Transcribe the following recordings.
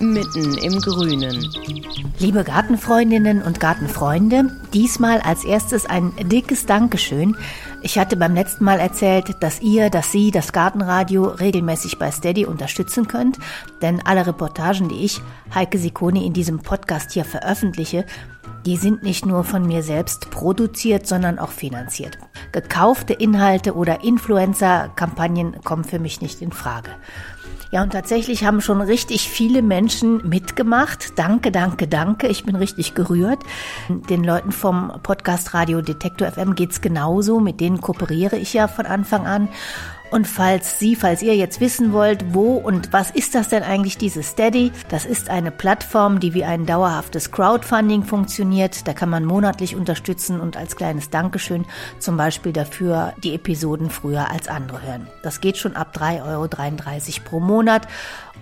mitten im Grünen. Liebe Gartenfreundinnen und Gartenfreunde, diesmal als erstes ein dickes Dankeschön. Ich hatte beim letzten Mal erzählt, dass ihr, dass Sie das Gartenradio regelmäßig bei Steady unterstützen könnt, denn alle Reportagen, die ich, Heike Sikoni, in diesem Podcast hier veröffentliche, die sind nicht nur von mir selbst produziert, sondern auch finanziert. Gekaufte Inhalte oder Influencer-Kampagnen kommen für mich nicht in Frage. Ja, und tatsächlich haben schon richtig viele Menschen mitgemacht. Danke, danke, danke. Ich bin richtig gerührt. Den Leuten vom Podcast Radio Detektor FM geht's genauso. Mit denen kooperiere ich ja von Anfang an. Und falls Sie, falls ihr jetzt wissen wollt, wo und was ist das denn eigentlich, diese Steady? Das ist eine Plattform, die wie ein dauerhaftes Crowdfunding funktioniert. Da kann man monatlich unterstützen und als kleines Dankeschön zum Beispiel dafür die Episoden früher als andere hören. Das geht schon ab 3,33 Euro pro Monat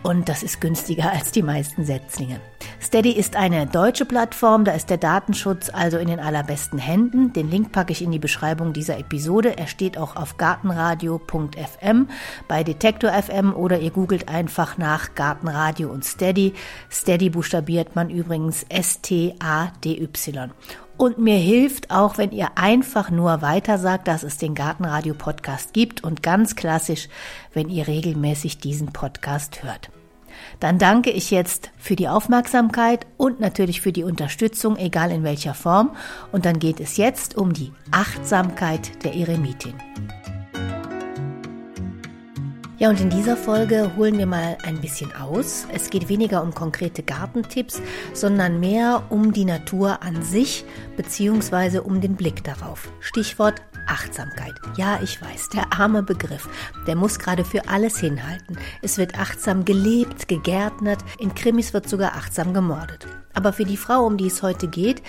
und das ist günstiger als die meisten Setzlinge. Steady ist eine deutsche Plattform, da ist der Datenschutz also in den allerbesten Händen. Den Link packe ich in die Beschreibung dieser Episode. Er steht auch auf gartenradio.fm bei Detektor FM oder ihr googelt einfach nach Gartenradio und Steady. Steady buchstabiert man übrigens S-T-A-D-Y. Und mir hilft auch, wenn ihr einfach nur weiter sagt, dass es den Gartenradio Podcast gibt und ganz klassisch, wenn ihr regelmäßig diesen Podcast hört. Dann danke ich jetzt für die Aufmerksamkeit und natürlich für die Unterstützung, egal in welcher Form. Und dann geht es jetzt um die Achtsamkeit der Eremitin. Ja, und in dieser Folge holen wir mal ein bisschen aus. Es geht weniger um konkrete Gartentipps, sondern mehr um die Natur an sich beziehungsweise um den Blick darauf. Stichwort Achtsamkeit. Ja, ich weiß, der arme Begriff, der muss gerade für alles hinhalten. Es wird achtsam gelebt, gegärtnert, in Krimis wird sogar achtsam gemordet. Aber für die Frau, um die es heute geht,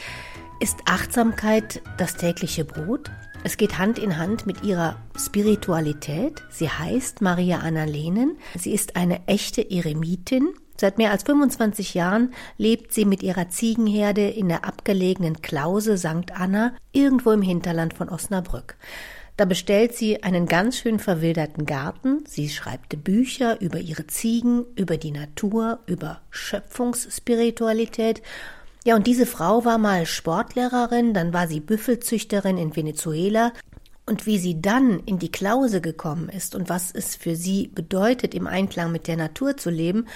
ist Achtsamkeit das tägliche Brot? Es geht Hand in Hand mit ihrer Spiritualität. Sie heißt Maria Anna Lehnen. Sie ist eine echte Eremitin. Seit mehr als 25 Jahren lebt sie mit ihrer Ziegenherde in der abgelegenen Klause St. Anna irgendwo im Hinterland von Osnabrück. Da bestellt sie einen ganz schön verwilderten Garten. Sie schreibt Bücher über ihre Ziegen, über die Natur, über Schöpfungsspiritualität ja, und diese Frau war mal Sportlehrerin, dann war sie Büffelzüchterin in Venezuela. Und wie sie dann in die Klause gekommen ist und was es für sie bedeutet, im Einklang mit der Natur zu leben,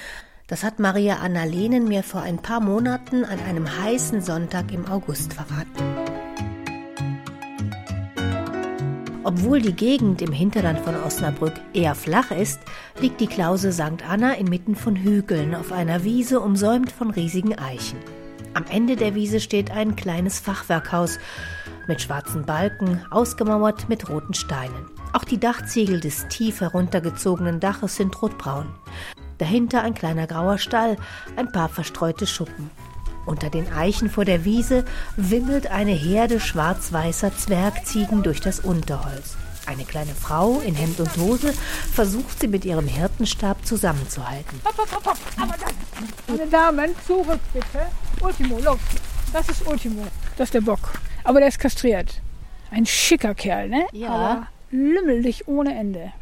das hat Maria Anna Lehnen mir vor ein paar Monaten an einem heißen Sonntag im August verraten. Obwohl die Gegend im Hinterland von Osnabrück eher flach ist, liegt die Klause St. Anna inmitten von Hügeln auf einer Wiese umsäumt von riesigen Eichen. Am Ende der Wiese steht ein kleines Fachwerkhaus mit schwarzen Balken, ausgemauert mit roten Steinen. Auch die Dachziegel des tief heruntergezogenen Daches sind rotbraun. Dahinter ein kleiner grauer Stall, ein paar verstreute Schuppen. Unter den Eichen vor der Wiese wimmelt eine Herde schwarz-weißer Zwergziegen durch das Unterholz. Eine kleine Frau in Hemd und Hose versucht sie mit ihrem Hirtenstab zusammenzuhalten. Meine Damen, zurück bitte. Ultimo, los. Das ist Ultimo. Das ist der Bock. Aber der ist kastriert. Ein schicker Kerl, ne? Ja. Aber lümmelig ohne Ende.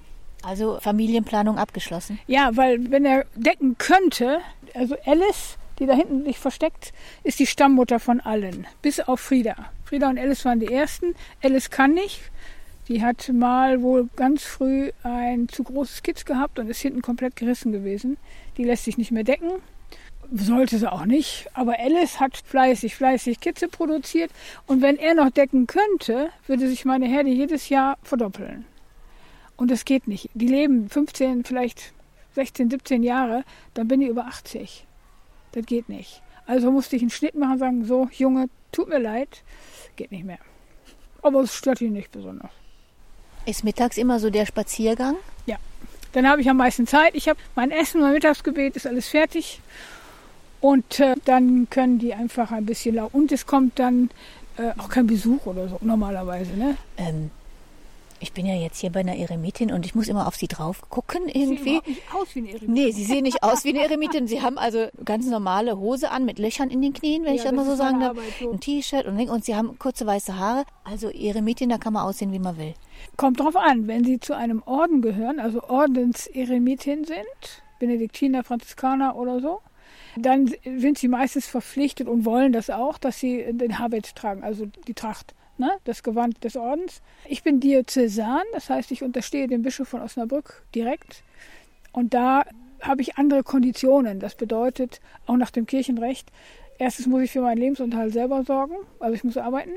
Also Familienplanung abgeschlossen. Ja, weil wenn er decken könnte, also Alice, die da hinten sich versteckt, ist die Stammmutter von allen. Bis auf Frieda. Frieda und Alice waren die ersten. Alice kann nicht. Die hat mal wohl ganz früh ein zu großes Kitz gehabt und ist hinten komplett gerissen gewesen. Die lässt sich nicht mehr decken. Sollte sie auch nicht. Aber Alice hat fleißig, fleißig Kitze produziert. Und wenn er noch decken könnte, würde sich meine Herde jedes Jahr verdoppeln. Und das geht nicht. Die leben 15, vielleicht 16, 17 Jahre, dann bin ich über 80. Das geht nicht. Also musste ich einen Schnitt machen und sagen, so, Junge, tut mir leid, geht nicht mehr. Aber es stört ihn nicht besonders. Ist mittags immer so der Spaziergang? Ja. Dann habe ich am meisten Zeit. Ich habe mein Essen, mein Mittagsgebet, ist alles fertig. Und äh, dann können die einfach ein bisschen lau. Und es kommt dann äh, auch kein Besuch oder so normalerweise. Ne? Ähm, ich bin ja jetzt hier bei einer Eremitin und ich muss immer auf sie drauf gucken irgendwie. Sie sehen nicht aus wie eine Eremitin. Nee, sie sehen nicht aus wie eine Eremitin. Sie haben also ganz normale Hose an mit Löchern in den Knien, wenn Ja, ich das mal so sagen darf. So. Ein T-Shirt und, Ding. und sie haben kurze weiße Haare. Also Eremitin, da kann man aussehen, wie man will. Kommt drauf an, wenn sie zu einem Orden gehören, also Ordenseremitin sind, Benediktiner, Franziskaner oder so, dann sind sie meistens verpflichtet und wollen das auch, dass sie den Habit tragen, also die Tracht, ne, das Gewand des Ordens. Ich bin Diözesan, das heißt, ich unterstehe dem Bischof von Osnabrück direkt und da habe ich andere Konditionen. Das bedeutet, auch nach dem Kirchenrecht, erstens muss ich für meinen Lebensunterhalt selber sorgen, also ich muss arbeiten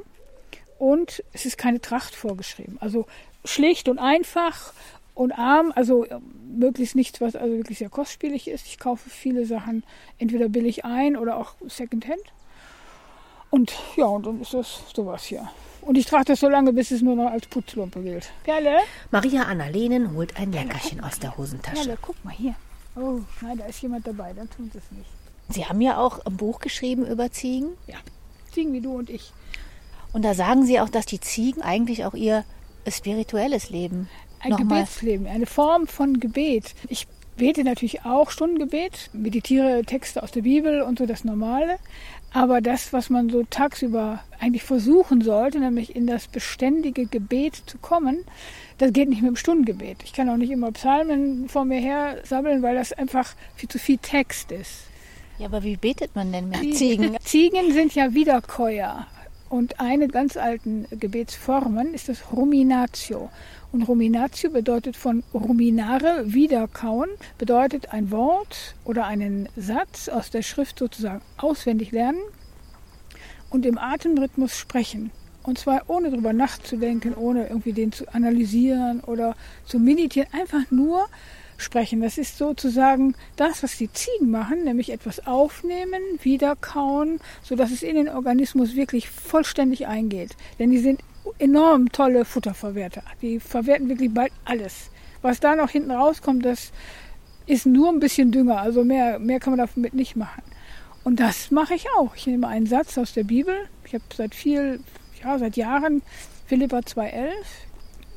und es ist keine Tracht vorgeschrieben. Also schlicht und einfach und arm, also äh, möglichst nichts, was also wirklich sehr kostspielig ist. Ich kaufe viele Sachen entweder billig ein oder auch Secondhand. Und ja, und dann ist das sowas hier. Und ich trage das so lange, bis es nur noch als Putzlumpe gilt. Perle? Maria Annalenen holt ein Leckerchen aus der Hosentasche. Perle, guck mal hier. Oh, nein, da ist jemand dabei, dann tun sie es nicht. Sie haben ja auch ein Buch geschrieben über Ziegen. Ja, Ziegen wie du und ich. Und da sagen Sie auch, dass die Ziegen eigentlich auch ihr spirituelles Leben Ein nochmal Gebetsleben, eine Form von Gebet. Ich bete natürlich auch Stundengebet, meditiere Texte aus der Bibel und so das Normale. Aber das, was man so tagsüber eigentlich versuchen sollte, nämlich in das beständige Gebet zu kommen, das geht nicht mit dem Stundengebet. Ich kann auch nicht immer Psalmen vor mir her sabbeln, weil das einfach viel zu viel Text ist. Ja, aber wie betet man denn mit Die Ziegen? Ziegen sind ja Wiederkäuer. Und eine ganz alten Gebetsformen ist das Ruminatio. Und Ruminatio bedeutet von ruminare, wiederkauen, bedeutet ein Wort oder einen Satz aus der Schrift sozusagen auswendig lernen und im Atemrhythmus sprechen. Und zwar ohne drüber nachzudenken, ohne irgendwie den zu analysieren oder zu meditieren, einfach nur sprechen. Das ist sozusagen das, was die Ziegen machen, nämlich etwas aufnehmen, wieder kauen, sodass es in den Organismus wirklich vollständig eingeht. Denn die sind enorm tolle Futterverwerter. Die verwerten wirklich bald alles. Was da noch hinten rauskommt, das ist nur ein bisschen Dünger. Also mehr, mehr kann man damit nicht machen. Und das mache ich auch. Ich nehme einen Satz aus der Bibel. Ich habe seit viel, ja, seit Jahren Philippa 2,11.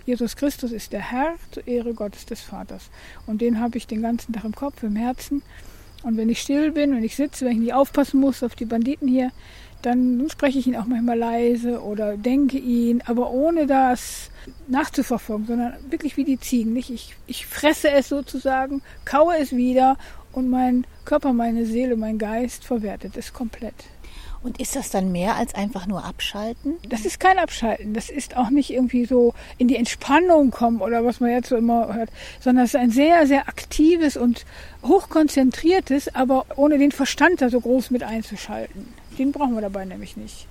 Jesus Christus ist der Herr zur Ehre Gottes des Vaters. Und den habe ich den ganzen Tag im Kopf, im Herzen. Und wenn ich still bin, wenn ich sitze, wenn ich nicht aufpassen muss auf die Banditen hier, dann spreche ich ihn auch manchmal leise oder denke ihn, aber ohne das nachzuverfolgen, sondern wirklich wie die Ziegen. Nicht? Ich, ich fresse es sozusagen, kaue es wieder und mein Körper, meine Seele, mein Geist verwertet es komplett. Und ist das dann mehr als einfach nur abschalten? Das ist kein Abschalten. Das ist auch nicht irgendwie so in die Entspannung kommen oder was man jetzt so immer hört, sondern es ist ein sehr, sehr aktives und hochkonzentriertes, aber ohne den Verstand da so groß mit einzuschalten. Den brauchen wir dabei nämlich nicht.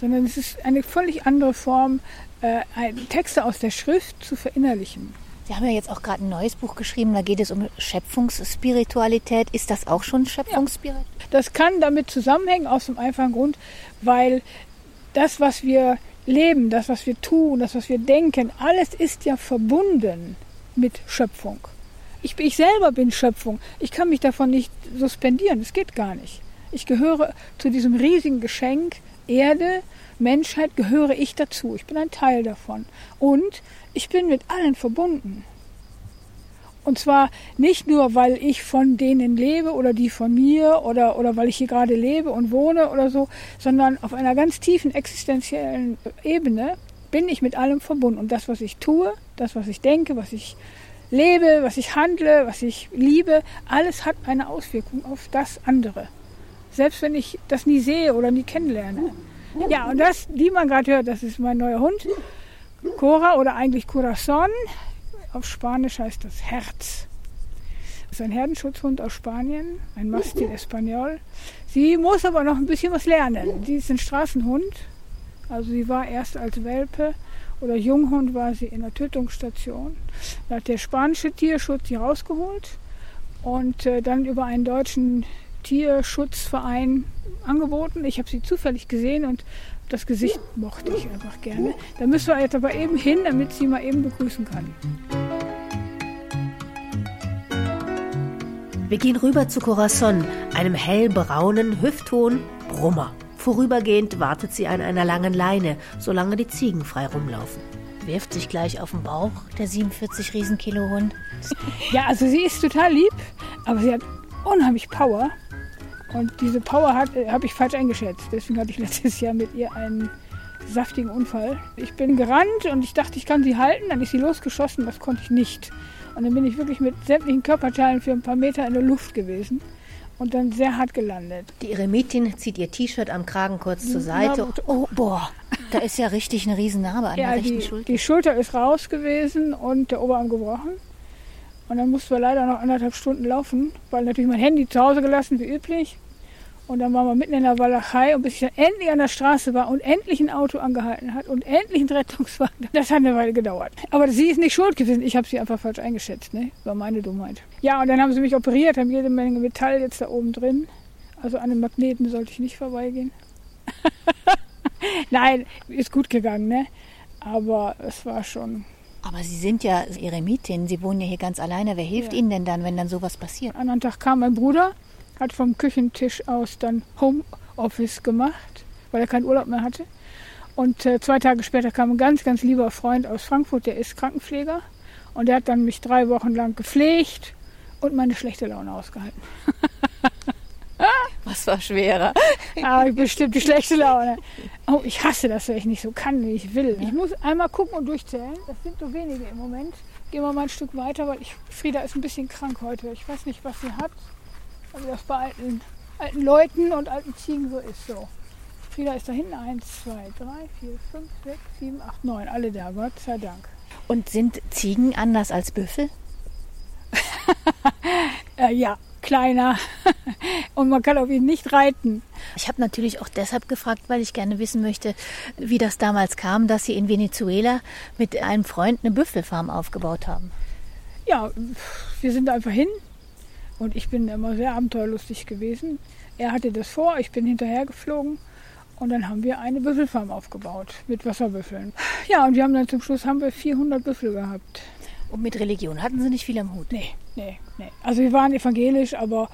Sondern es ist eine völlig andere Form, äh, Texte aus der Schrift zu verinnerlichen. Sie haben ja jetzt auch gerade ein neues Buch geschrieben, da geht es um Schöpfungsspiritualität. Ist das auch schon Schöpfungsspiritualität? Das kann damit zusammenhängen, aus dem einfachen Grund, weil das, was wir leben, das, was wir tun, das, was wir denken, alles ist ja verbunden mit Schöpfung. Ich, ich selber bin Schöpfung. Ich kann mich davon nicht suspendieren. Das geht gar nicht. Ich gehöre zu diesem riesigen Geschenk Erde, Menschheit, gehöre ich dazu. Ich bin ein Teil davon. Und ich bin mit allen verbunden. Und zwar nicht nur, weil ich von denen lebe oder die von mir oder, oder weil ich hier gerade lebe und wohne oder so, sondern auf einer ganz tiefen existenziellen Ebene bin ich mit allem verbunden. Und das, was ich tue, das, was ich denke, was ich lebe, was ich handle, was ich liebe, alles hat eine Auswirkung auf das andere. Selbst wenn ich das nie sehe oder nie kennenlerne. Ja, und das, die man gerade hört, das ist mein neuer Hund. Cora oder eigentlich Corazon. Auf Spanisch heißt das Herz. Das ist ein Herdenschutzhund aus Spanien, ein Mastin Espanol. Sie muss aber noch ein bisschen was lernen. Sie ist ein Straßenhund. Also sie war erst als Welpe oder Junghund war sie in der Tötungsstation. Da hat der spanische Tierschutz sie rausgeholt und äh, dann über einen deutschen Tierschutzverein angeboten. Ich habe sie zufällig gesehen und das Gesicht mochte ich einfach gerne. Da müssen wir jetzt aber eben hin, damit sie mal eben begrüßen kann. Wir gehen rüber zu Corazon, einem hellbraunen, hüfthohen Brummer. Vorübergehend wartet sie an einer langen Leine, solange die Ziegen frei rumlaufen. Wirft sich gleich auf den Bauch, der 47 Riesenkilo Hund. Ja, also sie ist total lieb, aber sie hat unheimlich Power. Und diese Power äh, habe ich falsch eingeschätzt. Deswegen hatte ich letztes Jahr mit ihr einen saftigen Unfall. Ich bin gerannt und ich dachte, ich kann sie halten. Dann ist sie losgeschossen, das konnte ich nicht. Und dann bin ich wirklich mit sämtlichen Körperteilen für ein paar Meter in der Luft gewesen und dann sehr hart gelandet. Die Eremitin zieht ihr T-Shirt am Kragen kurz zur Seite. Oh, boah, da ist ja richtig eine Riesennarbe an ja, der rechten die, Schulter. Die Schulter ist raus gewesen und der Oberarm gebrochen. Und dann mussten wir leider noch anderthalb Stunden laufen, weil natürlich mein Handy zu Hause gelassen, wie üblich. Und dann waren wir mitten in der Walachei und bis ich dann endlich an der Straße war und endlich ein Auto angehalten hat und endlich ein Rettungswagen, das hat eine Weile gedauert. Aber sie ist nicht schuld gewesen, ich habe sie einfach falsch eingeschätzt, ne? war meine Dummheit. Ja, und dann haben sie mich operiert, haben jede Menge Metall jetzt da oben drin. Also an den Magneten sollte ich nicht vorbeigehen. Nein, ist gut gegangen, ne? Aber es war schon aber Sie sind ja Eremitin, Sie wohnen ja hier ganz alleine. Wer hilft Ja. Ihnen denn dann, wenn dann sowas passiert? Am anderen Tag kam mein Bruder, hat vom Küchentisch aus dann Homeoffice gemacht, weil er keinen Urlaub mehr hatte. Und äh, zwei Tage später kam ein ganz, ganz lieber Freund aus Frankfurt, der ist Krankenpfleger. Und der hat dann mich drei Wochen lang gepflegt und meine schlechte Laune ausgehalten. Was war schwerer? Aber bestimmt die schlechte Laune. Oh, ich hasse das, wenn ich nicht so kann, wie ich will. Ich muss einmal gucken und durchzählen. Das sind so wenige im Moment. Gehen wir mal ein Stück weiter, weil ich, Frieda ist ein bisschen krank heute. Ich weiß nicht, was sie hat. Aber das bei alten, alten Leuten und alten Ziegen so ist so. Frieda ist da hinten. Eins, zwei, drei, vier, fünf, sechs, sieben, acht, neun. Alle da, Gott sei Dank. Und sind Ziegen anders als Büffel? Äh, ja, kleiner. und man kann auf ihn nicht reiten. Ich habe natürlich auch deshalb gefragt, weil ich gerne wissen möchte, wie das damals kam, dass Sie in Venezuela mit einem Freund eine Büffelfarm aufgebaut haben. Ja, wir sind einfach hin und ich bin immer sehr abenteuerlustig gewesen. Er hatte das vor, ich bin hinterher geflogen und dann haben wir eine Büffelfarm aufgebaut mit Wasserbüffeln. Ja, und wir haben dann zum Schluss haben wir 400 Büffel gehabt. Und mit Religion hatten Sie nicht viel am Hut. Nee, nee, nee. Also wir waren evangelisch, aber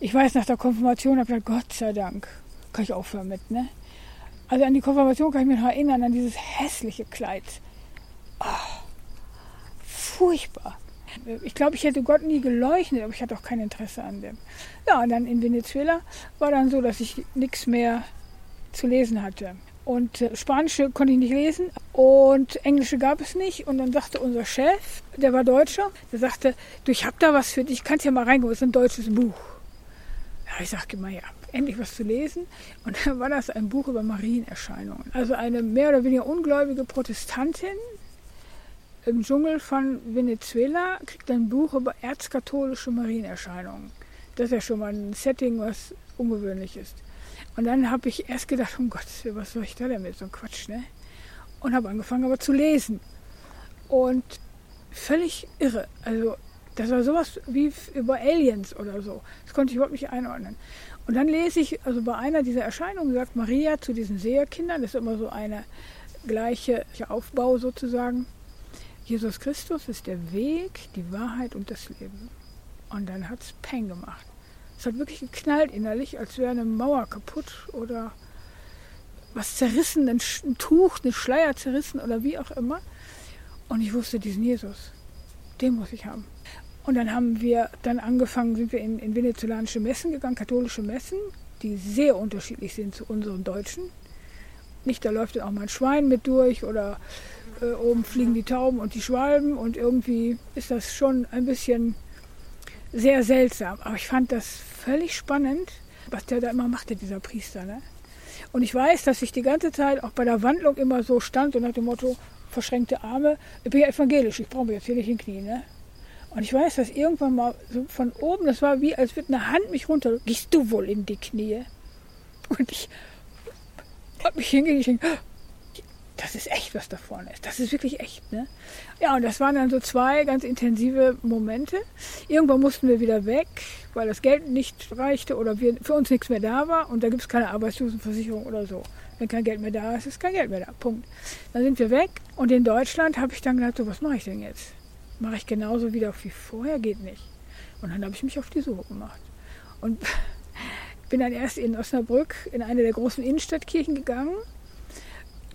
ich weiß, nach der Konfirmation habe ich gedacht, Gott sei Dank, kann ich aufhören mit, ne? Also an die Konfirmation kann ich mich noch erinnern, an dieses hässliche Kleid. Ah, furchtbar. Ich glaube, ich hätte Gott nie geleuchtet, aber ich hatte auch kein Interesse an dem. Ja, und dann in Venezuela war dann so, dass ich nichts mehr zu lesen hatte. Und äh, Spanische konnte ich nicht lesen und Englische gab es nicht. Und dann sagte unser Chef, der war Deutscher, der sagte, du, ich hab da was für dich, kannst ja mal reingehen, das ist ein deutsches Buch. Ja, ich sagte immer, ja, endlich was zu lesen. Und dann war das ein Buch über Marienerscheinungen. Also eine mehr oder weniger ungläubige Protestantin im Dschungel von Venezuela kriegt ein Buch über erzkatholische Marienerscheinungen. Das ist ja schon mal ein Setting, was ungewöhnlich ist. Und dann habe ich erst gedacht, um Gottes Willen, was soll ich da denn mit so einem Quatsch, ne? Und habe angefangen aber zu lesen. Und völlig irre. Also das war sowas wie über Aliens oder so. Das konnte ich überhaupt nicht einordnen. Und dann lese ich, also bei einer dieser Erscheinungen sagt Maria zu diesen Seherkindern, das ist immer so eine gleiche Aufbau sozusagen. Jesus Christus ist der Weg, die Wahrheit und das Leben. Und dann hat es Peng gemacht. Es hat wirklich geknallt innerlich, als wäre eine Mauer kaputt oder was zerrissen, ein, Tuch, ein Schleier zerrissen oder wie auch immer. Und ich wusste, diesen Jesus, den muss ich haben. Und dann haben wir dann angefangen, sind wir in, in venezolanische Messen gegangen, katholische Messen, die sehr unterschiedlich sind zu unseren deutschen. Nicht, da läuft dann auch mal ein Schwein mit durch oder äh, oben fliegen die Tauben und die Schwalben und irgendwie ist das schon ein bisschen sehr seltsam. Aber ich fand das völlig spannend, was der da immer machte, dieser Priester. Ne? Und ich weiß, dass ich die ganze Zeit auch bei der Wandlung immer so stand und nach dem Motto, verschränkte Arme, ich bin ja evangelisch, ich brauche mich jetzt hier nicht hinknien. Ne? Und ich weiß, dass irgendwann mal so von oben, das war wie, als würde eine Hand mich runter, gehst du wohl in die Knie? Und ich habe mich hingelegt, das ist echt, was da vorne ist. Das ist wirklich echt, ne? Ja, und das waren dann so zwei ganz intensive Momente. Irgendwann mussten wir wieder weg, weil das Geld nicht reichte oder wir, für uns nichts mehr da war und da gibt es keine Arbeitslosenversicherung oder so. Wenn kein Geld mehr da ist, ist kein Geld mehr da. Punkt. Dann sind wir weg und in Deutschland habe ich dann gedacht, so, was mache ich denn jetzt? Mache ich genauso wieder wie vorher? Geht nicht. Und dann habe ich mich auf die Suche gemacht. Und bin dann erst in Osnabrück in eine der großen Innenstadtkirchen gegangen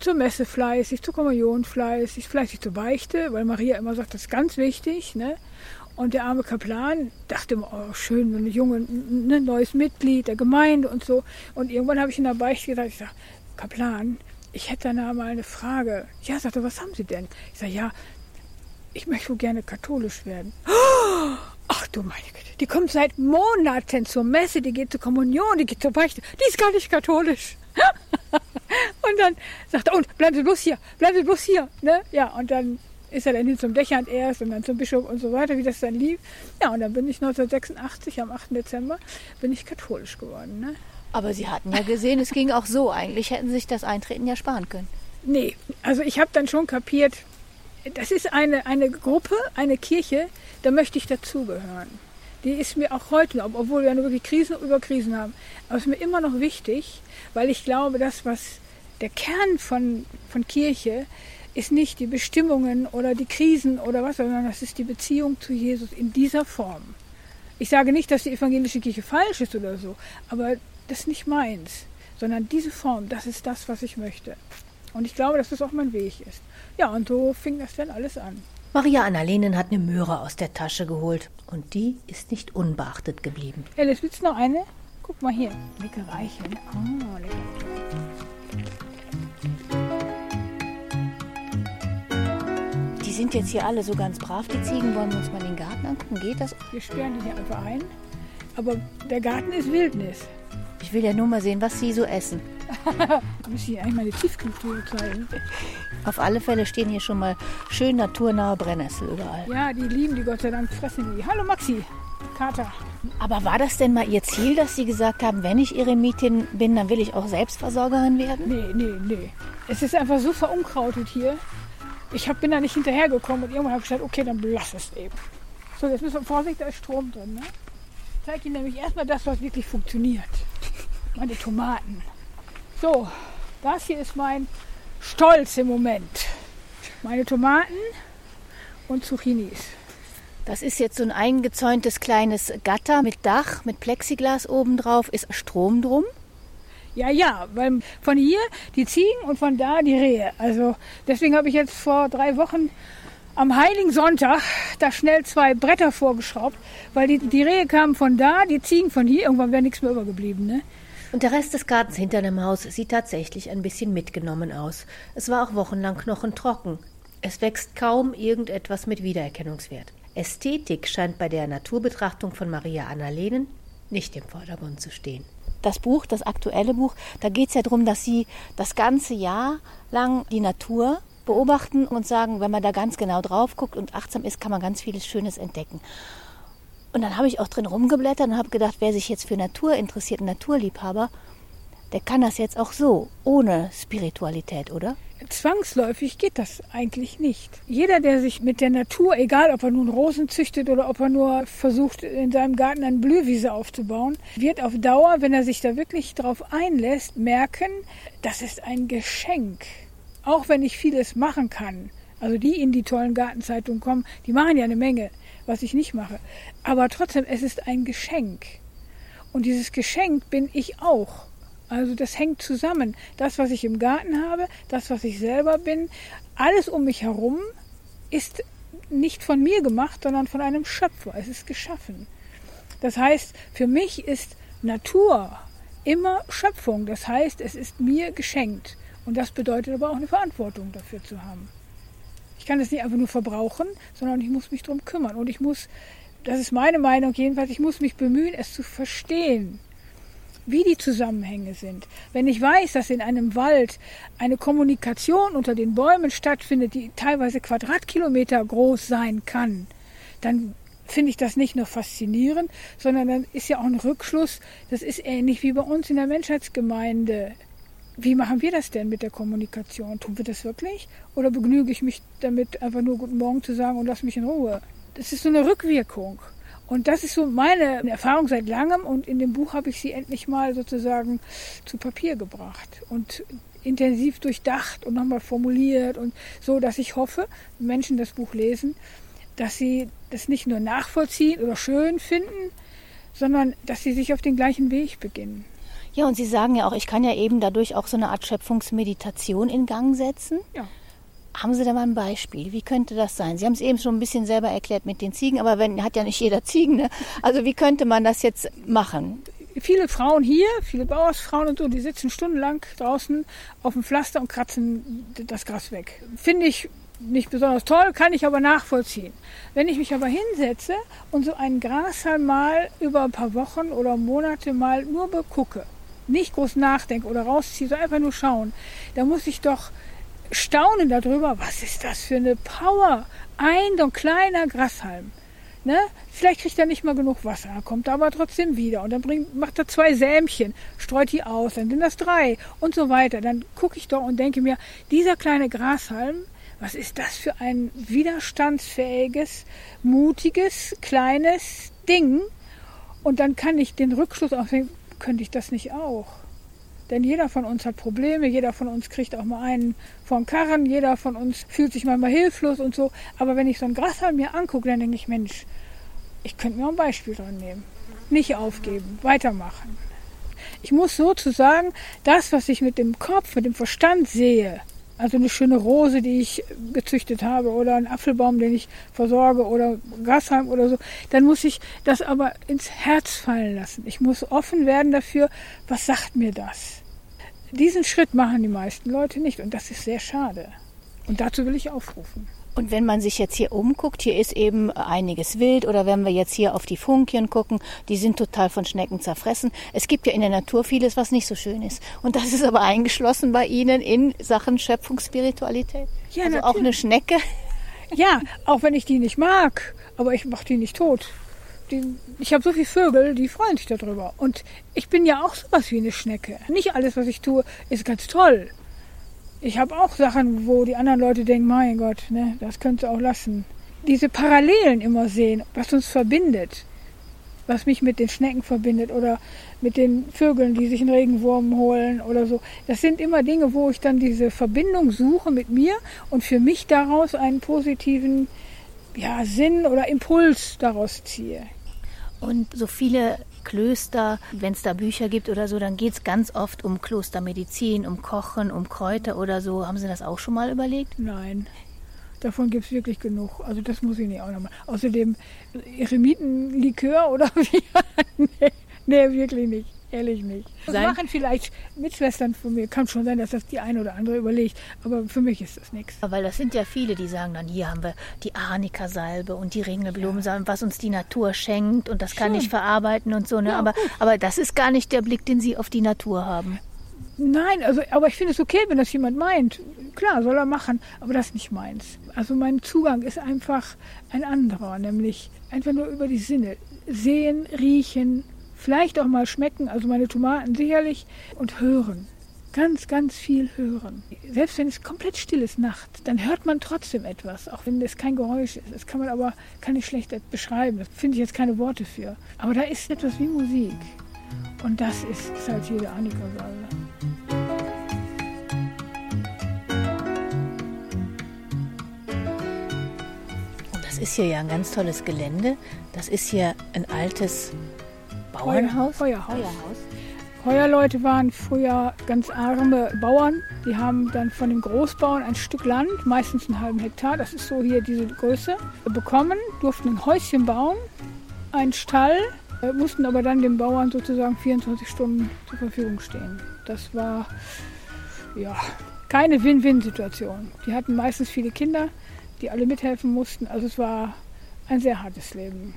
zur Messe fleißig, zur Kommunion fleißig, fleißig zur Beichte, weil Maria immer sagt, das ist ganz wichtig. Ne? Und der arme Kaplan dachte immer, oh, schön, ein junge, ein ne, neues Mitglied der Gemeinde und so. Und irgendwann habe ich in der Beichte gesagt, ich sage, Kaplan, ich hätte da mal eine Frage. Ja, sagte, was haben Sie denn? Ich sage, ja, ich möchte wohl gerne katholisch werden. Ach du meine Güte, die kommt seit Monaten zur Messe, die geht zur Kommunion, die geht zur Beichte. Die ist gar nicht katholisch. und dann sagt er, und bleiben Sie bloß hier, bleiben Sie bloß hier. Ne? Ja, und dann ist er dann hin zum Dächern erst und dann zum Bischof und so weiter, wie das dann lief. Ja, und dann bin ich 1986, am 8. Dezember, bin ich katholisch geworden. Ne? Aber Sie hatten ja gesehen, es ging auch so. Eigentlich hätten Sie sich das Eintreten ja sparen können. Nee, also ich habe dann schon kapiert, das ist eine, eine Gruppe, eine Kirche, da möchte ich dazugehören. Die ist mir auch heute, obwohl wir ja wirklich Krisen über Krisen haben, aber ist mir immer noch wichtig, weil ich glaube, das, was der Kern von, von Kirche ist nicht die Bestimmungen oder die Krisen oder was, sondern das ist die Beziehung zu Jesus in dieser Form. Ich sage nicht, dass die evangelische Kirche falsch ist oder so, aber das ist nicht meins, sondern diese Form, das ist das, was ich möchte. Und ich glaube, dass das auch mein Weg ist. Ja, und so fing das dann alles an. Maria Annalenen hat eine Möhre aus der Tasche geholt und die ist nicht unbeachtet geblieben. Alice, willst du noch eine? Guck mal hier. Lecker Reicheln. Oh, lecker. Die sind jetzt hier alle so ganz brav, die Ziegen. Wollen wir uns mal den Garten angucken? Geht das? Wir sperren die hier einfach ein. Aber der Garten ist Wildnis. Ich will ja nur mal sehen, was sie so essen. Muss ich eigentlich mal die Tiefkühltruhe zeigen. Auf alle Fälle stehen hier schon mal schön naturnahe Brennnessel überall. Ja, die lieben die Gott sei Dank, fressen die. Hallo Maxi, Kater. Aber war das denn mal Ihr Ziel, dass Sie gesagt haben, wenn ich Eremitin bin, dann will ich auch Selbstversorgerin werden? Nee, nee, nee. Es ist einfach so verunkrautet hier. Ich hab, bin da nicht hinterhergekommen und irgendwann habe ich gesagt, okay, dann lass es eben. So, jetzt müssen wir Vorsicht, da ist Strom drin. Ne? Ich zeige Ihnen nämlich erstmal das, was wirklich funktioniert. Meine Tomaten. So, das hier ist mein Stolz im Moment. Meine Tomaten und Zucchinis. Das ist jetzt so ein eingezäuntes kleines Gatter mit Dach, mit Plexiglas obendrauf. Ist Strom drum? Ja, ja, weil von hier die Ziegen und von da die Rehe. Also deswegen habe ich jetzt vor drei Wochen am Heiligen Sonntag da schnell zwei Bretter vorgeschraubt, weil die, die Rehe kamen von da, die Ziegen von hier. Irgendwann wäre nichts mehr übergeblieben. Ne? Und der Rest des Gartens hinter dem Haus sieht tatsächlich ein bisschen mitgenommen aus. Es war auch wochenlang knochentrocken. Es wächst kaum irgendetwas mit Wiedererkennungswert. Ästhetik scheint bei der Naturbetrachtung von Maria Annalenen nicht im Vordergrund zu stehen. Das Buch, das aktuelle Buch, da geht es ja darum, dass Sie das ganze Jahr lang die Natur beobachten und sagen, wenn man da ganz genau drauf guckt und achtsam ist, kann man ganz vieles Schönes entdecken. Und dann habe ich auch drin rumgeblättert und habe gedacht, wer sich jetzt für Natur interessiert, Naturliebhaber, der kann das jetzt auch so, ohne Spiritualität, oder? Zwangsläufig geht das eigentlich nicht. Jeder, der sich mit der Natur, egal ob er nun Rosen züchtet oder ob er nur versucht, in seinem Garten eine Blühwiese aufzubauen, wird auf Dauer, wenn er sich da wirklich drauf einlässt, merken, das ist ein Geschenk. Auch wenn ich vieles machen kann. Also die in die tollen Gartenzeitungen kommen, die machen ja eine Menge, was ich nicht mache. Aber trotzdem, es ist ein Geschenk. Und dieses Geschenk bin ich auch. Also das hängt zusammen. Das, was ich im Garten habe, das, was ich selber bin, alles um mich herum ist nicht von mir gemacht, sondern von einem Schöpfer. Es ist geschaffen. Das heißt, für mich ist Natur immer Schöpfung. Das heißt, es ist mir geschenkt. Und das bedeutet aber auch eine Verantwortung dafür zu haben. Ich kann es nicht einfach nur verbrauchen, sondern ich muss mich darum kümmern. Und ich muss, das ist meine Meinung jedenfalls, ich muss mich bemühen, es zu verstehen wie die Zusammenhänge sind. Wenn ich weiß, dass in einem Wald eine Kommunikation unter den Bäumen stattfindet, die teilweise Quadratkilometer groß sein kann, dann finde ich das nicht nur faszinierend, sondern dann ist ja auch ein Rückschluss, das ist ähnlich wie bei uns in der Menschheitsgemeinde. Wie machen wir das denn mit der Kommunikation? Tun wir das wirklich? Oder begnüge ich mich damit, einfach nur Guten Morgen zu sagen und lass mich in Ruhe? Das ist so eine Rückwirkung. Und das ist so meine Erfahrung seit langem und in dem Buch habe ich sie endlich mal sozusagen zu Papier gebracht und intensiv durchdacht und nochmal formuliert und so, dass ich hoffe, wenn Menschen das Buch lesen, dass sie das nicht nur nachvollziehen oder schön finden, sondern dass sie sich auf den gleichen Weg beginnen. Ja, und Sie sagen ja auch, ich kann ja eben dadurch auch so eine Art Schöpfungsmeditation in Gang setzen. Ja. Haben Sie da mal ein Beispiel? Wie könnte das sein? Sie haben es eben schon ein bisschen selber erklärt mit den Ziegen, aber wenn hat ja nicht jeder Ziegen. Ne? Also wie könnte man das jetzt machen? Viele Frauen hier, viele Bauersfrauen und so, die sitzen stundenlang draußen auf dem Pflaster und kratzen das Gras weg. Finde ich nicht besonders toll, kann ich aber nachvollziehen. Wenn ich mich aber hinsetze und so einen Grashalm mal über ein paar Wochen oder Monate mal nur begucke, nicht groß nachdenke oder rausziehe, sondern einfach nur schauen, dann muss ich doch staunen darüber, was ist das für eine Power? Ein so ein kleiner Grashalm. Ne? Vielleicht kriegt er nicht mal genug Wasser, kommt er aber trotzdem wieder und dann bringt, macht er zwei Sämchen, streut die aus, dann sind das drei und so weiter. Dann gucke ich doch und denke mir, dieser kleine Grashalm, was ist das für ein widerstandsfähiges, mutiges, kleines Ding? Und dann kann ich den Rückschluss auch sehen, könnte ich das nicht auch? Denn jeder von uns hat Probleme, jeder von uns kriegt auch mal einen vom Karren, jeder von uns fühlt sich manchmal hilflos und so. Aber wenn ich so ein Grashalm mir angucke, dann denke ich, Mensch, ich könnte mir ein Beispiel dran nehmen. Nicht aufgeben, weitermachen. Ich muss sozusagen das, was ich mit dem Kopf, mit dem Verstand sehe, also eine schöne Rose, die ich gezüchtet habe oder einen Apfelbaum, den ich versorge oder Grashalm oder so, dann muss ich das aber ins Herz fallen lassen. Ich muss offen werden dafür, was sagt mir das? Diesen Schritt machen die meisten Leute nicht und das ist sehr schade. Und dazu will ich aufrufen. Und wenn man sich jetzt hier umguckt, hier ist eben einiges wild oder wenn wir jetzt hier auf die Funkien gucken, die sind total von Schnecken zerfressen. Es gibt ja in der Natur vieles, was nicht so schön ist. Und das ist aber eingeschlossen bei Ihnen in Sachen Schöpfungsspiritualität. Ja, also natürlich. auch eine Schnecke. Ja, auch wenn ich die nicht mag, aber ich mache die nicht tot die, ich habe so viele Vögel, die freuen sich darüber. Und ich bin ja auch sowas wie eine Schnecke. Nicht alles, was ich tue, ist ganz toll. Ich habe auch Sachen, wo die anderen Leute denken, mein Gott, ne, das könntest du auch lassen. Diese Parallelen immer sehen, was uns verbindet, was mich mit den Schnecken verbindet oder mit den Vögeln, die sich einen Regenwurm holen oder so. Das sind immer Dinge, wo ich dann diese Verbindung suche mit mir und für mich daraus einen positiven ja, Sinn oder Impuls daraus ziehe. Und so viele Klöster, wenn es da Bücher gibt oder so, dann geht es ganz oft um Klostermedizin, um Kochen, um Kräuter oder so. Haben Sie das auch schon mal überlegt? Nein. Davon gibt es wirklich genug. Also das muss ich nicht auch nochmal. Außerdem Eremitenlikör oder wie? nee, nee, wirklich nicht. Ehrlich nicht. Das sein. machen vielleicht Mitschwestern von mir. Kann schon sein, dass das die eine oder andere überlegt. Aber für mich ist das nichts. Weil das sind ja viele, die sagen dann, hier haben wir die Arnika-Salbe und die Ringelblumensalbe, was uns die Natur schenkt und das kann ich verarbeiten und so. Ne? Ja, aber, aber das ist gar nicht der Blick, den Sie auf die Natur haben. Nein, also, aber ich finde es okay, wenn das jemand meint. Klar, soll er machen, aber das ist nicht meins. Also mein Zugang ist einfach ein anderer, nämlich einfach nur über die Sinne. Sehen, riechen, Vielleicht auch mal schmecken, also meine Tomaten sicherlich. Und hören. Ganz, ganz viel hören. Selbst wenn es komplett still ist nachts, dann hört man trotzdem etwas, auch wenn es kein Geräusch ist. Das kann man aber kann ich schlecht beschreiben. Da finde ich jetzt keine Worte für. Aber da ist etwas wie Musik. Und das ist, ist halt jede Annika-Salbe. Das ist hier ja ein ganz tolles Gelände. Das ist hier ein altes Bauernhaus? Feuerhaus. Feuerhaus. Feuerleute waren früher ganz arme Bauern. Die haben dann von den Großbauern ein Stück Land, meistens einen halben Hektar, das ist so hier diese Größe, bekommen, durften ein Häuschen bauen, einen Stall, äh, mussten aber dann den Bauern sozusagen 24 Stunden zur Verfügung stehen. Das war ja keine Win-Win-Situation. Die hatten meistens viele Kinder, die alle mithelfen mussten. Also es war ein sehr hartes Leben.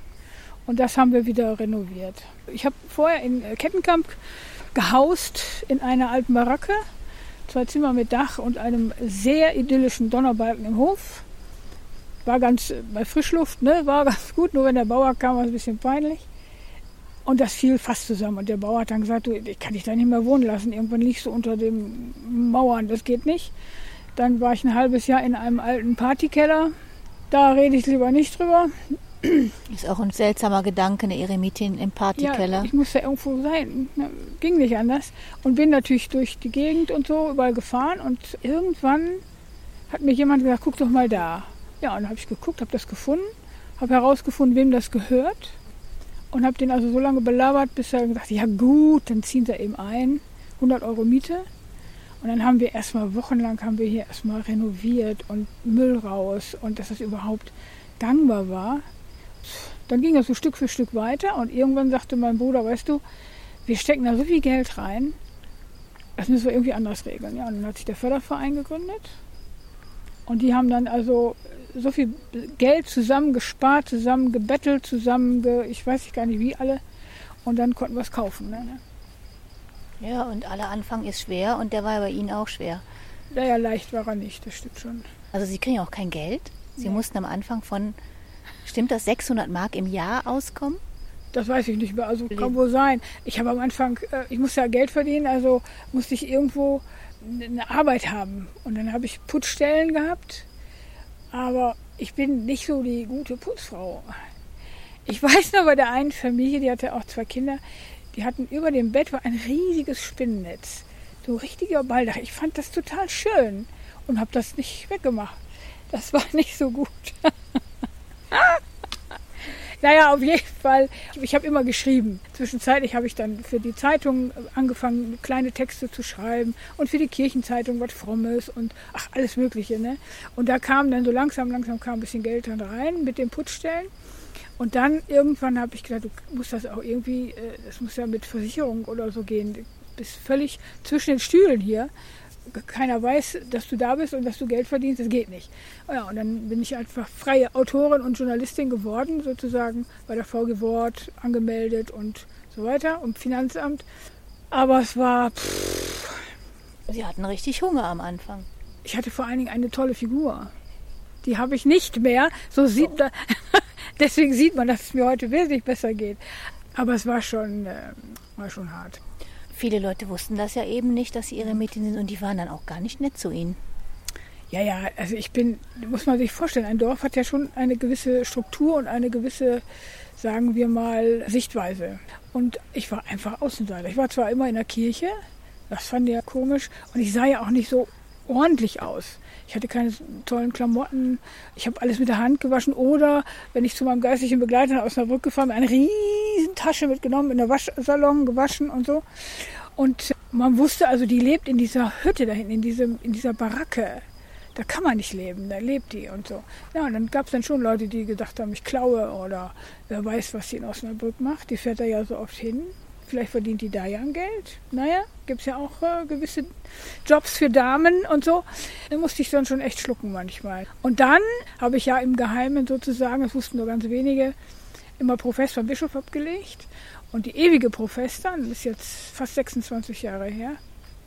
Und das haben wir wieder renoviert. Ich habe vorher in Kettenkamp gehaust in einer alten Baracke. Zwei Zimmer mit Dach und einem sehr idyllischen Donnerbalken im Hof. War ganz äh, bei Frischluft, ne? war ganz gut, nur wenn der Bauer kam, war es ein bisschen peinlich. Und das fiel fast zusammen. Und der Bauer hat dann gesagt, du, ich kann dich da nicht mehr wohnen lassen. Irgendwann liegst du unter den Mauern, das geht nicht. Dann war ich ein halbes Jahr in einem alten Partykeller. Da rede ich lieber nicht drüber. Ist auch ein seltsamer Gedanke, eine Eremitin im Partykeller. Ja, ich musste irgendwo sein. Ging nicht anders. Und bin natürlich durch die Gegend und so überall gefahren. Und irgendwann hat mir jemand gesagt, guck doch mal da. Ja, und dann habe ich geguckt, habe das gefunden, habe herausgefunden, wem das gehört. Und habe den also so lange belabert, bis er gesagt hat, ja gut, dann ziehen sie eben ein. 100 Euro Miete. Und dann haben wir erstmal wochenlang haben wir hier erstmal renoviert und Müll raus und dass das überhaupt gangbar war. Dann ging das so Stück für Stück weiter und irgendwann sagte mein Bruder, weißt du, wir stecken da so viel Geld rein, das müssen wir irgendwie anders regeln. Ja, und dann hat sich der Förderverein gegründet und die haben dann also so viel Geld zusammengespart, zusammen gebettelt, zusammen, ich weiß gar nicht wie alle, und dann konnten wir es kaufen. Ne? Ja, und aller Anfang ist schwer und der war bei Ihnen auch schwer. Naja, leicht war er nicht, das stimmt schon. Also Sie kriegen auch kein Geld? Sie nee. mussten am Anfang von, stimmt das, 600 Mark im Jahr auskommen? Das weiß ich nicht mehr, also kann wohl sein. Ich habe am Anfang, äh, ich musste ja Geld verdienen, also musste ich irgendwo eine Arbeit haben. Und dann habe ich Putzstellen gehabt, aber ich bin nicht so die gute Putzfrau. Ich weiß noch bei der einen Familie, die hatte auch zwei Kinder, die hatten über dem Bett war ein riesiges Spinnennetz. So richtiger Balldach. Ich fand das total schön und habe das nicht weggemacht. Das war nicht so gut. naja, auf jeden Fall. Ich habe immer geschrieben. Zwischenzeitlich habe ich dann für die Zeitung angefangen, kleine Texte zu schreiben und für die Kirchenzeitung was Frommes und ach, alles Mögliche. Ne? Und da kam dann so langsam, langsam kam ein bisschen Geld dann rein mit den Putzstellen. Und dann irgendwann habe ich gedacht, du musst das auch irgendwie, äh, das muss ja mit Versicherung oder so gehen. Du bist völlig zwischen den Stühlen hier. Keiner weiß, dass du da bist und dass du Geld verdienst. Das geht nicht. Ja, und dann bin ich einfach freie Autorin und Journalistin geworden, sozusagen bei der VG Wort angemeldet und so weiter und Finanzamt. Aber es war. Pff, Sie hatten richtig Hunger am Anfang. Ich hatte vor allen Dingen eine tolle Figur. Die habe ich nicht mehr. So sieht oh. da, Deswegen sieht man, dass es mir heute wesentlich besser geht. Aber es war schon, äh, war schon hart. Viele Leute wussten das ja eben nicht, dass sie ihre Mädchen sind und die waren dann auch gar nicht nett zu ihnen. Ja, ja, also ich bin, muss man sich vorstellen, ein Dorf hat ja schon eine gewisse Struktur und eine gewisse, sagen wir mal, Sichtweise. Und ich war einfach Außenseiter. Ich war zwar immer in der Kirche, das fand ich ja komisch, und ich sah ja auch nicht so ordentlich aus. Ich hatte keine tollen Klamotten. Ich habe alles mit der Hand gewaschen. Oder wenn ich zu meinem geistlichen Begleiter aus einer Brücke gefahren bin, eine riesen Tasche mitgenommen, in der Waschsalon gewaschen und so. Und man wusste also, die lebt in dieser Hütte da hinten, in, diesem, in dieser Baracke. Da kann man nicht leben, da lebt die und so. Ja, und dann gab es dann schon Leute, die gedacht haben, ich klaue oder wer weiß, was sie in Osnabrück macht. Die fährt da ja so oft hin. Vielleicht verdient die da ja ein Geld. Naja, gibt es ja auch äh, gewisse Jobs für Damen und so. Da musste ich dann schon echt schlucken manchmal. Und dann habe ich ja im Geheimen sozusagen, das wussten nur ganz wenige, immer Profess beim Bischof abgelegt. Und die ewige Profess dann, ist jetzt fast 26 Jahre her,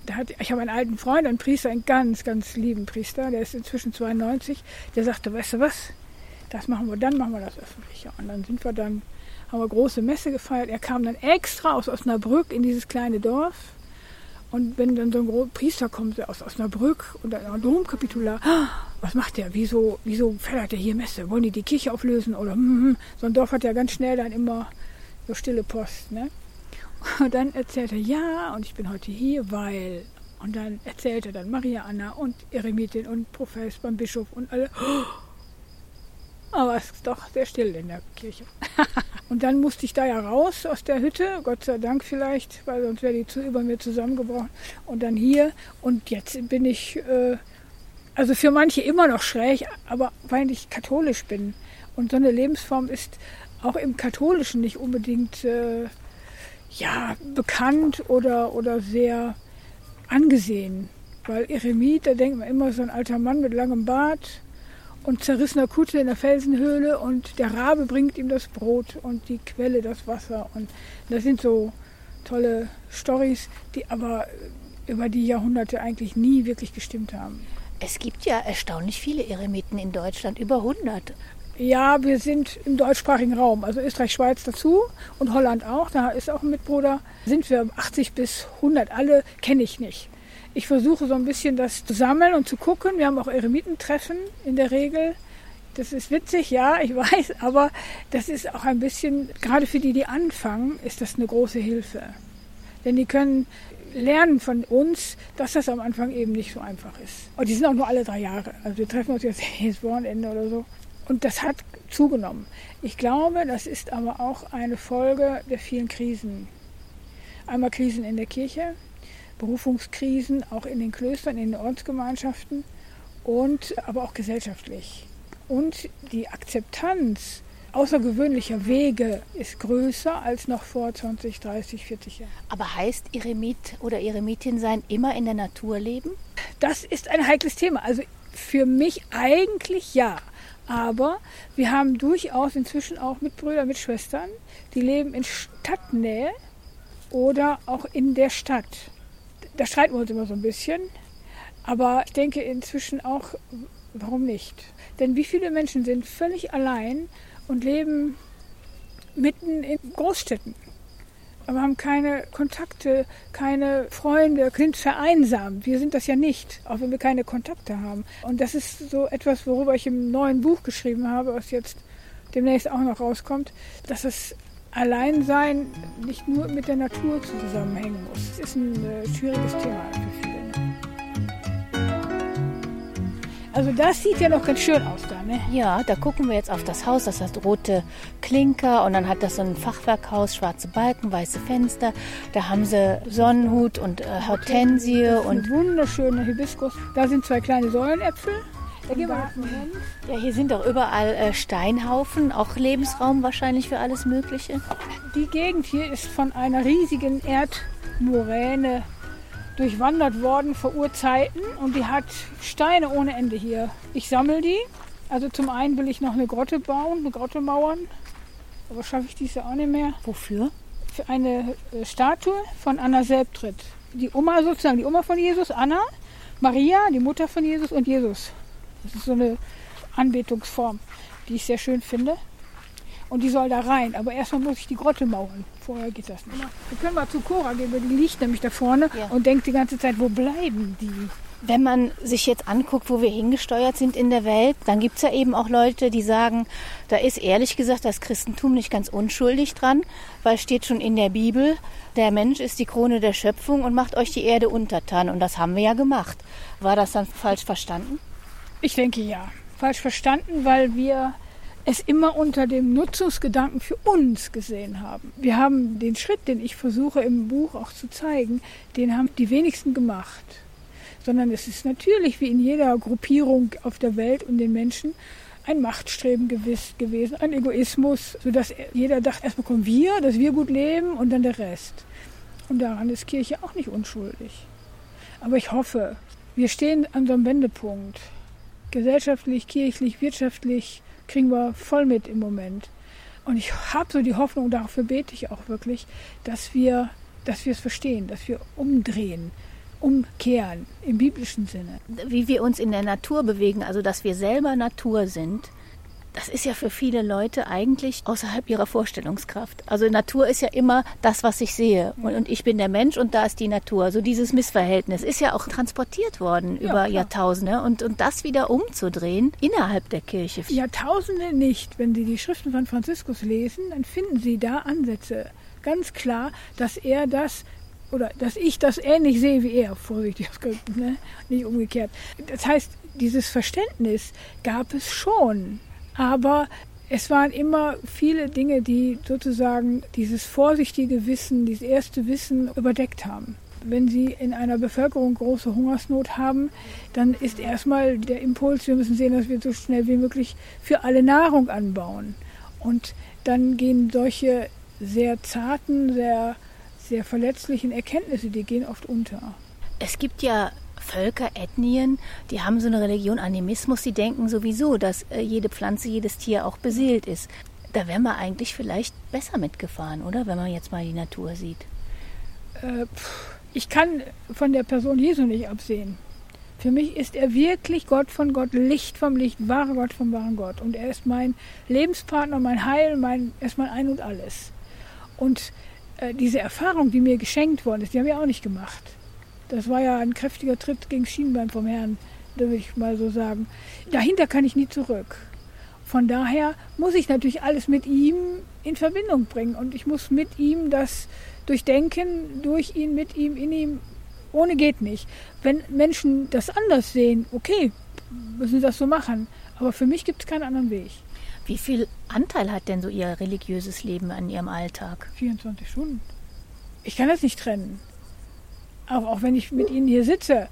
hat, ich habe einen alten Freund, einen Priester, einen ganz, ganz lieben Priester, der ist inzwischen 92, der sagte, weißt du was, das machen wir, dann machen wir das öffentlich. Und dann sind wir dann haben wir große Messe gefeiert. Er kam dann extra aus Osnabrück in dieses kleine Dorf. Und wenn dann so ein Priester kommt aus Osnabrück und dann ein Domkapitular, ah, was macht der? Wieso, wieso feiert er hier Messe? Wollen die die Kirche auflösen? Oder hm, hm, hm. so ein Dorf hat ja ganz schnell dann immer so stille Post. Ne? Und dann erzählt er, ja, und ich bin heute hier, weil. Und dann erzählt er dann Maria Anna und Eremitin und Professor beim Bischof und alle. Oh, aber es ist doch sehr still in der Kirche. und dann musste ich da ja raus aus der Hütte, Gott sei Dank vielleicht, weil sonst wäre die zu über mir zusammengebrochen. Und dann hier und jetzt bin ich, äh, also für manche immer noch schräg, aber weil ich katholisch bin. Und so eine Lebensform ist auch im Katholischen nicht unbedingt äh, ja, bekannt oder, oder sehr angesehen. Weil Eremit, da denkt man immer so ein alter Mann mit langem Bart, und zerrissener Kutte in der Felsenhöhle und der Rabe bringt ihm das Brot und die Quelle das Wasser. Und das sind so tolle Stories, die aber über die Jahrhunderte eigentlich nie wirklich gestimmt haben. Es gibt ja erstaunlich viele Eremiten in Deutschland, über 100. Ja, wir sind im deutschsprachigen Raum, also Österreich, Schweiz dazu und Holland auch. Da ist auch ein Mitbruder. Sind wir 80 bis 100. Alle kenne ich nicht. Ich versuche so ein bisschen das zu sammeln und zu gucken. Wir haben auch Eremitentreffen in der Regel. Das ist witzig, ja, ich weiß, aber das ist auch ein bisschen, gerade für die, die anfangen, ist das eine große Hilfe. Denn die können lernen von uns, dass das am Anfang eben nicht so einfach ist. Und die sind auch nur alle drei Jahre. Also wir treffen uns jetzt jedes Wochenende oder so. Und das hat zugenommen. Ich glaube, das ist aber auch eine Folge der vielen Krisen. Einmal Krisen in der Kirche, Berufungskrisen auch in den Klöstern, in den Ortsgemeinschaften und aber auch gesellschaftlich. Und die Akzeptanz außergewöhnlicher Wege ist größer als noch vor 20, 30, 40 Jahren. Aber heißt Eremit oder Eremitin sein immer in der Natur leben? Das ist ein heikles Thema. Also für mich eigentlich ja. Aber wir haben durchaus inzwischen auch Mitbrüder, Mitschwestern, die leben in Stadtnähe oder auch in der Stadt. Da streiten wir uns immer so ein bisschen. Aber ich denke inzwischen auch, warum nicht? Denn wie viele Menschen sind völlig allein und leben mitten in Großstädten? aber haben keine Kontakte, keine Freunde, sind vereinsamt. Wir sind das ja nicht, auch wenn wir keine Kontakte haben. Und das ist so etwas, worüber ich im neuen Buch geschrieben habe, was jetzt demnächst auch noch rauskommt, dass das Alleinsein nicht nur mit der Natur zusammenhängen muss. Es ist ein äh, schwieriges Thema für viele. Also das sieht ja noch ganz schön aus da, ne? Ja, da gucken wir jetzt auf das Haus. Das hat rote Klinker und dann hat das so ein Fachwerkhaus, schwarze Balken, weiße Fenster. Da haben sie Sonnenhut und äh, Hortensie und wunderschöne Hibiskus. Da sind zwei kleine Säulenäpfel. Da gehen wir Ja, hier sind doch überall äh, Steinhaufen, auch Lebensraum wahrscheinlich für alles Mögliche. Die Gegend hier ist von einer riesigen Erdmoräne durchwandert worden vor Urzeiten und die hat Steine ohne Ende hier. Ich sammle die. Also zum einen will ich noch eine Grotte bauen, eine Grotte mauern. Aber schaffe ich dies ja auch nicht mehr. Wofür? Für eine äh, Statue von Anna Selbtritt. Die Oma sozusagen, die Oma von Jesus, Anna, Maria, die Mutter von Jesus und Jesus. Das ist so eine Anbetungsform, die ich sehr schön finde und die soll da rein. Aber erstmal muss ich die Grotte mauern. Vorher geht das nicht. Wir können mal zu Cora gehen, weil die liegt nämlich da vorne ja. und denkt die ganze Zeit, wo bleiben die? Wenn man sich jetzt anguckt, wo wir hingesteuert sind in der Welt, dann gibt es ja eben auch Leute, die sagen, da ist ehrlich gesagt das Christentum nicht ganz unschuldig dran, weil steht schon in der Bibel, der Mensch ist die Krone der Schöpfung und macht euch die Erde untertan. Und das haben wir ja gemacht. War das dann falsch verstanden? Ich denke ja. Falsch verstanden, weil wir es immer unter dem Nutzungsgedanken für uns gesehen haben. Wir haben den Schritt, den ich versuche im Buch auch zu zeigen, den haben die wenigsten gemacht. Sondern es ist natürlich wie in jeder Gruppierung auf der Welt und den Menschen ein Machtstreben gewiss gewesen, ein Egoismus, sodass jeder dachte, erstmal kommen wir, dass wir gut leben und dann der Rest. Und daran ist Kirche auch nicht unschuldig. Aber ich hoffe, wir stehen an so einem Wendepunkt. Gesellschaftlich, kirchlich, wirtschaftlich, kriegen wir voll mit im Moment. Und ich habe so die Hoffnung, dafür bete ich auch wirklich, dass wir, dass wir es verstehen, dass wir umdrehen, umkehren im biblischen Sinne. Wie wir uns in der Natur bewegen, also dass wir selber Natur sind, das ist ja für viele Leute eigentlich außerhalb ihrer Vorstellungskraft. Also Natur ist ja immer das, was ich sehe. Und, ich bin der Mensch und da ist die Natur. So also dieses Missverhältnis ist ja auch transportiert worden ja, über klar. Jahrtausende. Und, und das wieder umzudrehen innerhalb der Kirche. Jahrtausende nicht. Wenn Sie die Schriften von Franziskus lesen, dann finden Sie da Ansätze. Ganz klar, dass er das oder dass ich das ähnlich sehe wie er, vorsichtig ausgedrückt, ne? nicht umgekehrt. Das heißt, dieses Verständnis gab es schon. Aber es waren immer viele Dinge, die sozusagen dieses vorsichtige Wissen, dieses erste Wissen überdeckt haben. Wenn Sie in einer Bevölkerung große Hungersnot haben, dann ist erstmal der Impuls, wir müssen sehen, dass wir so schnell wie möglich für alle Nahrung anbauen. Und dann gehen solche sehr zarten, sehr, sehr verletzlichen Erkenntnisse, die gehen oft unter. Es gibt ja Völker, Ethnien, die haben so eine Religion Animismus, die denken sowieso, dass äh, jede Pflanze, jedes Tier auch beseelt ist. Da wäre man eigentlich vielleicht besser mitgefahren, oder? Wenn man jetzt mal die Natur sieht. Äh, ich kann von der Person Jesu nicht absehen. Für mich ist er wirklich Gott von Gott, Licht vom Licht, wahre Gott vom wahren Gott. Und er ist mein Lebenspartner, mein Heil, mein, er ist mein Ein und Alles. Und äh, diese Erfahrung, die mir geschenkt worden ist, die haben wir auch nicht gemacht. Das war ja ein kräftiger Tritt gegen Schienbein vom Herrn, würde ich mal so sagen. Dahinter kann ich nie zurück. Von daher muss ich natürlich alles mit ihm in Verbindung bringen und ich muss mit ihm das durchdenken, durch ihn, mit ihm, in ihm ohne geht nicht. Wenn Menschen das anders sehen, okay, müssen sie das so machen. Aber für mich gibt es keinen anderen Weg. Wie viel Anteil hat denn so Ihr religiöses Leben an Ihrem Alltag? 24 Stunden. Ich kann das nicht trennen. Auch, auch wenn ich mit Ihnen hier sitze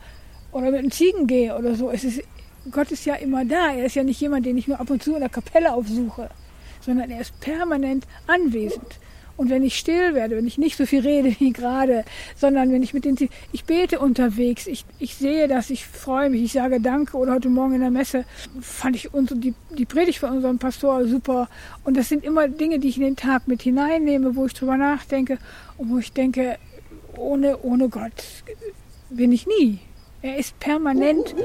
oder mit einem Ziegen gehe oder so. Es ist, Gott ist ja immer da. Er ist ja nicht jemand, den ich nur ab und zu in der Kapelle aufsuche, sondern er ist permanent anwesend. Und wenn ich still werde, wenn ich nicht so viel rede wie gerade, sondern wenn ich mit den, ich bete unterwegs, ich, ich sehe das, ich freue mich, ich sage Danke oder heute Morgen in der Messe fand ich unsere, die, die Predigt von unserem Pastor super. Und das sind immer Dinge, die ich in den Tag mit hineinnehme, wo ich drüber nachdenke und wo ich denke, ohne, ohne Gott bin ich nie. Er ist permanent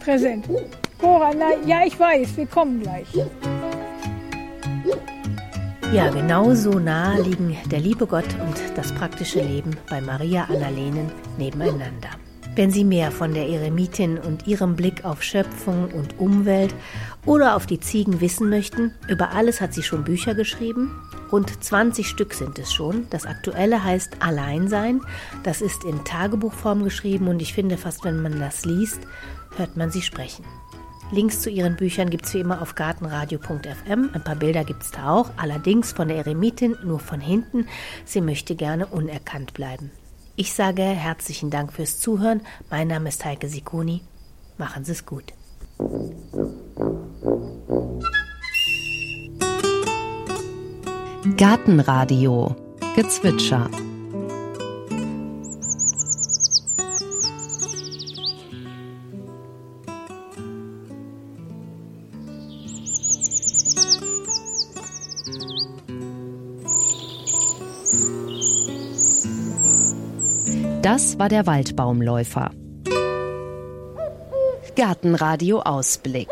präsent. Cora, na, ja, ich weiß, wir kommen gleich. Ja, genau so nah liegen der liebe Gott und das praktische Leben bei Maria Annalenen nebeneinander. Wenn Sie mehr von der Eremitin und ihrem Blick auf Schöpfung und Umwelt oder auf die Ziegen wissen möchten, über alles hat sie schon Bücher geschrieben. Rund 20 Stück sind es schon. Das aktuelle heißt Alleinsein. Das ist in Tagebuchform geschrieben und ich finde fast, wenn man das liest, hört man sie sprechen. Links zu ihren Büchern gibt es wie immer auf gartenradio.fm. Ein paar Bilder gibt es da auch, allerdings von der Eremitin nur von hinten. Sie möchte gerne unerkannt bleiben. Ich sage herzlichen Dank fürs Zuhören. Mein Name ist Heike Sikoni. Machen Sie es gut. Gartenradio Gezwitscher Das war der Waldbaumläufer. Gartenradio Ausblick.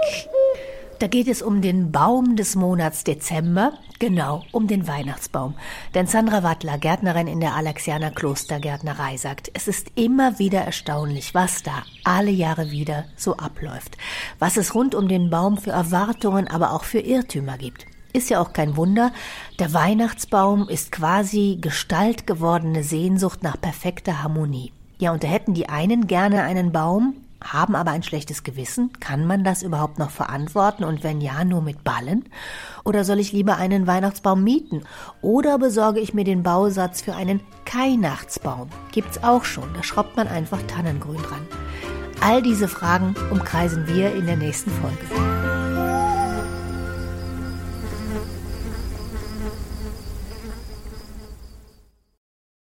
Da geht es um den Baum des Monats Dezember, genau, um den Weihnachtsbaum. Denn Sandra Wattler, Gärtnerin in der Alexianer Klostergärtnerei, sagt, es ist immer wieder erstaunlich, was da alle Jahre wieder so abläuft. Was es rund um den Baum für Erwartungen, aber auch für Irrtümer gibt. Ist ja auch kein Wunder. Der Weihnachtsbaum ist quasi Gestalt gewordene Sehnsucht nach perfekter Harmonie. Ja, und da hätten die einen gerne einen Baum, haben aber ein schlechtes Gewissen. Kann man das überhaupt noch verantworten? Und wenn ja, nur mit Ballen? Oder soll ich lieber einen Weihnachtsbaum mieten? Oder besorge ich mir den Bausatz für einen Keinachtsbaum? Gibt's auch schon. Da schraubt man einfach Tannengrün dran. All diese Fragen umkreisen wir in der nächsten Folge.